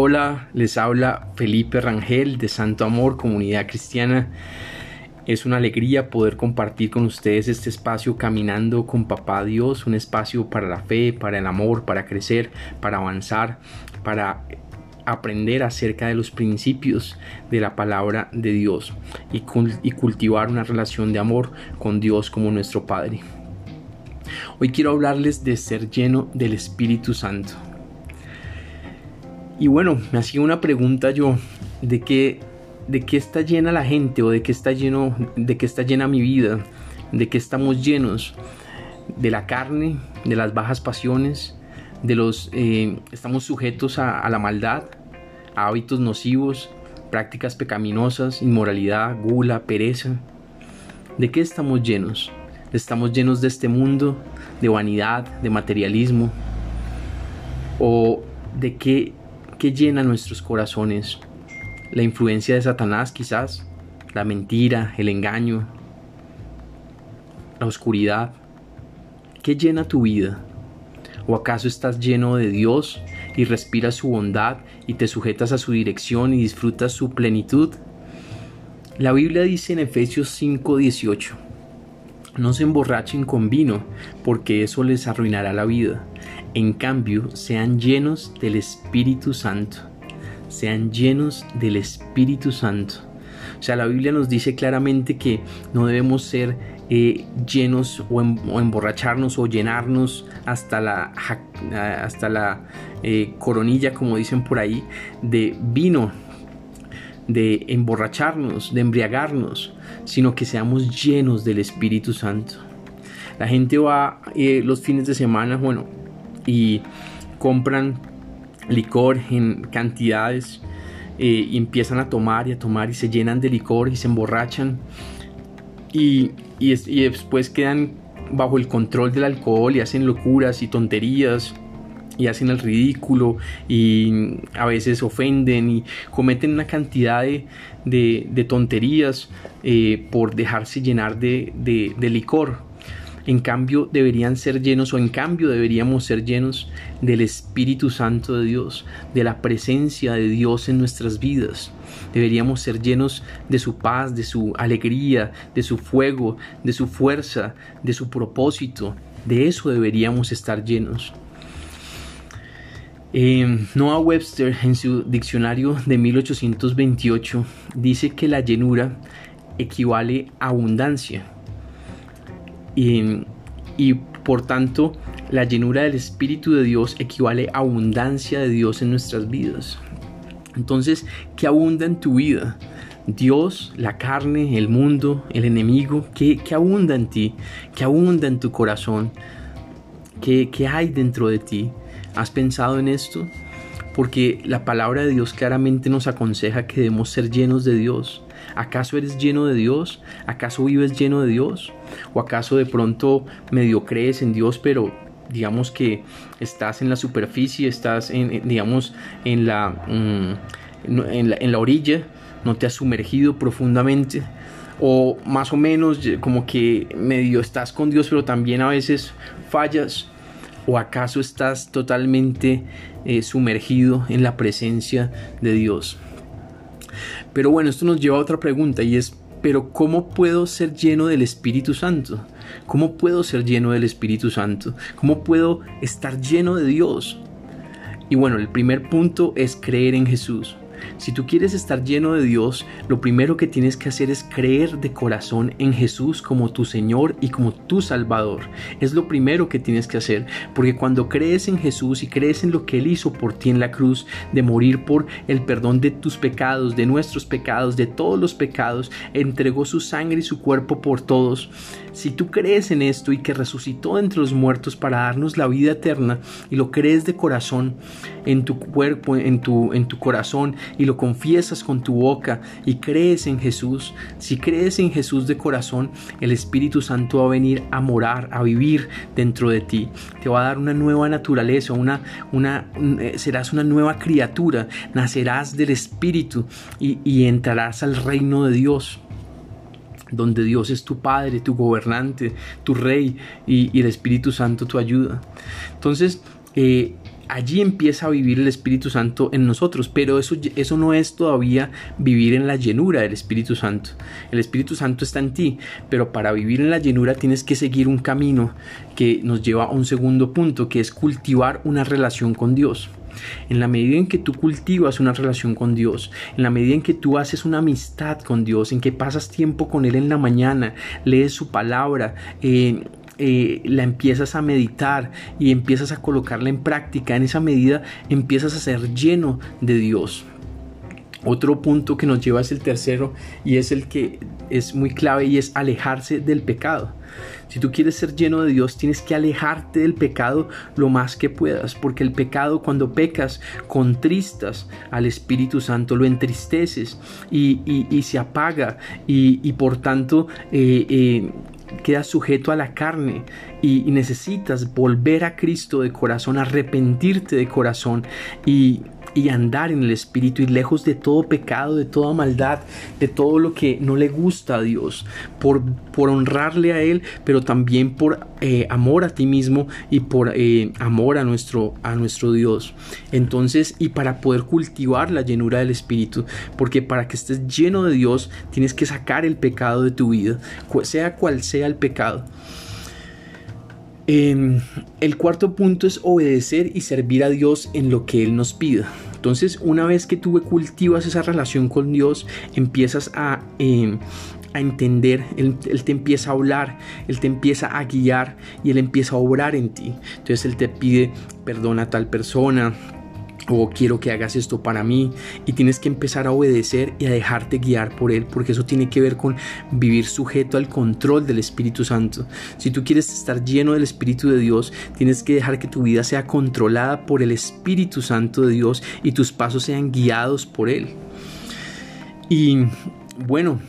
Hola, les habla Felipe Rangel de Santo Amor, Comunidad Cristiana. Es una alegría poder compartir con ustedes este espacio caminando con Papá Dios, un espacio para la fe, para el amor, para crecer, para avanzar, para aprender acerca de los principios de la palabra de Dios y, y cultivar una relación de amor con Dios como nuestro Padre. Hoy quiero hablarles de ser lleno del Espíritu Santo. Y bueno, me hacía una pregunta yo, ¿de qué, de qué está llena la gente o de qué está lleno, de qué está llena mi vida? ¿De qué estamos llenos? ¿De la carne, de las bajas pasiones, de los eh, estamos sujetos a, la maldad, a hábitos nocivos, prácticas pecaminosas, inmoralidad, gula, pereza? ¿De qué estamos llenos? ¿Estamos llenos de este mundo, de vanidad, de materialismo? ¿O de qué que llena nuestros corazones. La influencia de Satanás quizás, la mentira, el engaño, la oscuridad. ¿Qué llena tu vida? ¿O acaso estás lleno de Dios y respiras su bondad y te sujetas a su dirección y disfrutas su plenitud? La Biblia dice en Efesios 5:18, no se emborrachen con vino, porque eso les arruinará la vida. En cambio, sean llenos del Espíritu Santo. Sean llenos del Espíritu Santo. O sea, la Biblia nos dice claramente que no debemos ser eh, llenos o, emborracharnos o llenarnos hasta la, hasta la eh, coronilla, como dicen por ahí, de vino, de emborracharnos, de embriagarnos, sino que seamos llenos del Espíritu Santo. La gente va eh, los fines de semana, bueno, y compran licor en cantidades eh, y empiezan a tomar y a tomar y se llenan de licor y se emborrachan. Y, y, después quedan bajo el control del alcohol y hacen locuras y tonterías y hacen el ridículo y a veces ofenden y cometen una cantidad de, de, tonterías eh, por dejarse llenar de, de licor en cambio deberían ser llenos o en cambio deberíamos ser llenos del Espíritu Santo de Dios, de la presencia de Dios en nuestras vidas. Deberíamos ser llenos de su paz, de su alegría, de su fuego, de su fuerza, de su propósito. De eso deberíamos estar llenos. Eh, Noah Webster en su diccionario de 1828 dice que la llenura equivale a abundancia y, por tanto la llenura del Espíritu de Dios equivale a abundancia de Dios en nuestras vidas. Entonces, ¿qué abunda en tu vida? Dios, la carne, el mundo, el enemigo, ¿qué, abunda en ti? ¿Qué abunda en tu corazón? ¿Qué, ¿Qué hay dentro de ti? ¿Has pensado en esto? Porque la palabra de Dios claramente nos aconseja que debemos ser llenos de Dios. ¿Acaso eres lleno de Dios? ¿Acaso vives lleno de Dios? ¿O acaso de pronto medio crees en Dios, pero digamos que estás en la superficie, estás en, digamos, mm, en la, en la orilla, no te has sumergido profundamente? o más o menos como que medio estás con Dios pero también a veces fallas o acaso estás totalmente eh, sumergido en la presencia de Dios pero bueno, esto nos lleva a otra pregunta y es, pero ¿cómo puedo ser lleno del Espíritu Santo? ¿Cómo puedo ser lleno del Espíritu Santo? ¿Cómo puedo estar lleno de Dios? Y bueno, el primer punto es creer en Jesús. Si tú quieres estar lleno de Dios, lo primero que tienes que hacer es creer de corazón en Jesús como tu Señor y como tu Salvador. Es lo primero que tienes que hacer, porque cuando crees en Jesús y crees en lo que Él hizo por ti en la cruz, de morir por el perdón de tus pecados, de nuestros pecados, de todos los pecados, entregó su sangre y su cuerpo por todos. Si tú crees en esto y que resucitó entre los muertos para darnos la vida eterna y lo crees de corazón, en tu cuerpo, en tu, en tu corazón y lo confiesas con tu boca y crees en Jesús, si crees en Jesús de corazón, el Espíritu Santo va a venir a morar, a vivir dentro de ti. Te va a dar una nueva naturaleza, una, una, eh, serás una nueva criatura, nacerás del Espíritu y, y entrarás al reino de Dios donde Dios es tu Padre, tu gobernante, tu Rey y, el Espíritu Santo tu ayuda. Entonces, eh, allí empieza a vivir el Espíritu Santo en nosotros, pero eso, eso no es todavía vivir en la llenura del Espíritu Santo. El Espíritu Santo está en ti, pero para vivir en la llenura tienes que seguir un camino que nos lleva a un segundo punto, que es cultivar una relación con Dios. En la medida en que tú cultivas una relación con Dios, en la medida en que tú haces una amistad con Dios, en que pasas tiempo con Él en la mañana, lees su palabra, eh, eh, la empiezas a meditar y empiezas a colocarla en práctica, en esa medida empiezas a ser lleno de Dios. Otro punto que nos lleva es el tercero y es el que es muy clave y es alejarse del pecado. Si tú quieres ser lleno de Dios, tienes que alejarte del pecado lo más que puedas, porque el pecado cuando pecas, contristas al Espíritu Santo, lo entristeces y, se apaga y, por tanto eh, eh, quedas sujeto a la carne y, necesitas volver a Cristo de corazón, arrepentirte de corazón y y andar en el Espíritu y lejos de todo pecado, de toda maldad, de todo lo que no le gusta a Dios, por, por honrarle a Él, pero también por eh, amor a ti mismo y por eh, amor a nuestro, a nuestro Dios. Entonces, y para poder cultivar la llenura del Espíritu, porque para que estés lleno de Dios, tienes que sacar el pecado de tu vida, sea cual sea el pecado. Em, el cuarto punto es obedecer y servir a Dios en lo que Él nos pida. Entonces, una vez que tú cultivas esa relación con Dios, empiezas a, em, a entender, él, él, te empieza a hablar, Él te empieza a guiar y Él empieza a obrar en ti. Entonces Él te pide perdón a tal persona, o quiero que hagas esto para mí y tienes que empezar a obedecer y a dejarte guiar por él porque eso tiene que ver con vivir sujeto al control del Espíritu Santo. Si tú quieres estar lleno del Espíritu de Dios tienes que dejar que tu vida sea controlada por el Espíritu Santo de Dios y tus pasos sean guiados por él. Y bueno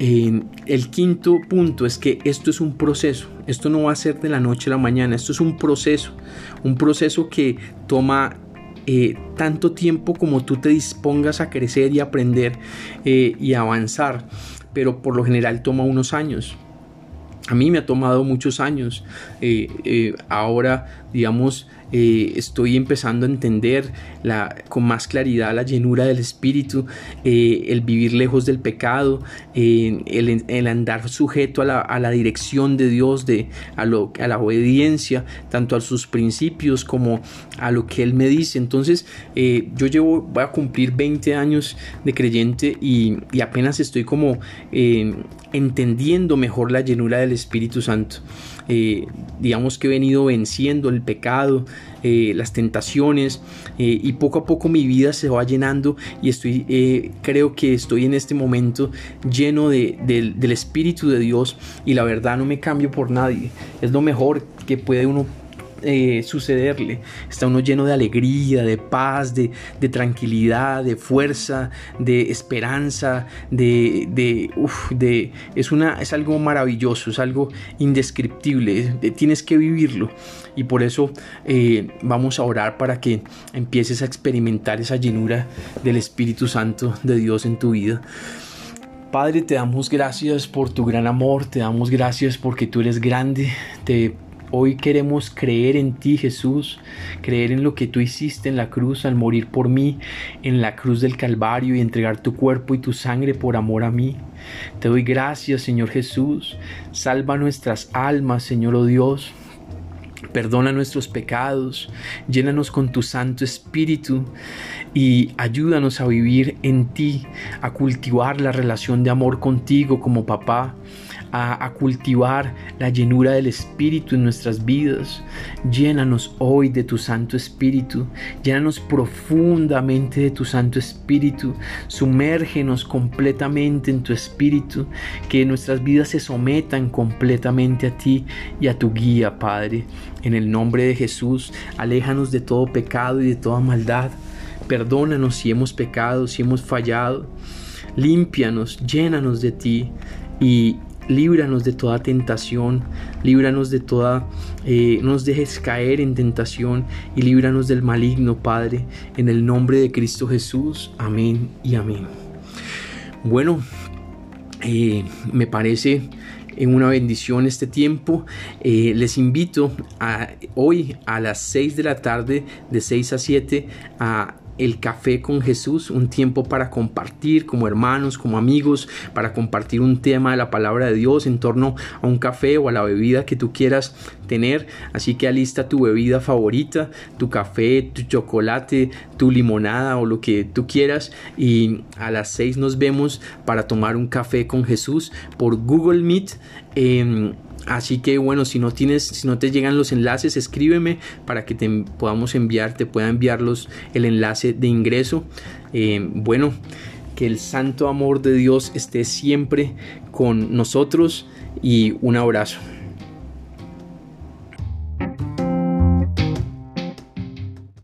el quinto punto es que esto es un proceso, esto no va a ser de la noche a la mañana, esto es un proceso, un proceso que toma eh, tanto tiempo como tú te dispongas a crecer y aprender eh, y avanzar, pero por lo general toma unos años. A mí me ha tomado muchos años. Eh, ahora, digamos, eh, estoy empezando a entender la, con más claridad la llenura del Espíritu, eh, el vivir lejos del pecado, el, andar sujeto a la, dirección de Dios, de, a, la obediencia, tanto a sus principios como a lo que Él me dice. Entonces, eh, yo llevo, voy a cumplir 20 años de creyente y apenas estoy como entendiendo mejor la llenura del Espíritu Santo. Eh, digamos que he venido venciendo el pecado, eh, las tentaciones eh, y poco a poco mi vida se va llenando y estoy, creo que estoy en este momento lleno del Espíritu de Dios y la verdad no me cambio por nadie. Es lo mejor que puede uno eh, sucederle. Está uno lleno de alegría, de paz, de, tranquilidad, de fuerza, de esperanza, de, de, es, una, es algo maravilloso, es algo indescriptible, tienes que vivirlo. Y por eso eh, vamos a orar para que empieces a experimentar esa llenura del Espíritu Santo de Dios en tu vida. Padre, te damos gracias por tu gran amor, te damos gracias porque tú eres grande, te Hoy queremos creer en ti, Jesús, creer en lo que tú hiciste en la cruz al morir por mí, en la cruz del Calvario y entregar tu cuerpo y tu sangre por amor a mí. Te doy gracias, Señor Jesús. Salva nuestras almas, Señor oh Dios. Perdona nuestros pecados, llénanos con tu Santo Espíritu y ayúdanos a vivir en ti, a cultivar la relación de amor contigo como papá, a, cultivar la llenura del Espíritu en nuestras vidas. Llénanos hoy de tu Santo Espíritu, llénanos profundamente de tu Santo Espíritu, sumérgenos completamente en tu Espíritu, que nuestras vidas se sometan completamente a ti y a tu guía, Padre. En el nombre de Jesús, aléjanos de todo pecado y de toda maldad. Perdónanos si hemos pecado, si hemos fallado. Límpianos, llénanos de ti y líbranos de toda tentación, líbranos de toda, eh, no nos dejes caer en tentación y líbranos del maligno, Padre, en el nombre de Cristo Jesús. Amén y amén. Bueno, eh, me parece en una bendición este tiempo. Eh, les invito a hoy a las 6 de la tarde, de 6 a 7, a el café con Jesús, un tiempo para compartir como hermanos, como amigos, para compartir un tema de la palabra de Dios en torno a un café o a la bebida que tú quieras tener. Así que alista tu bebida favorita, tu café, tu chocolate, tu limonada o lo que tú quieras. Y a las seis nos vemos para tomar un café con Jesús por Google Meet. Así que bueno, si no tienes, si no te llegan los enlaces, escríbeme para que te podamos enviar, te pueda enviarlos el enlace de ingreso. Eh, bueno, que el santo amor de Dios esté siempre con nosotros y un abrazo.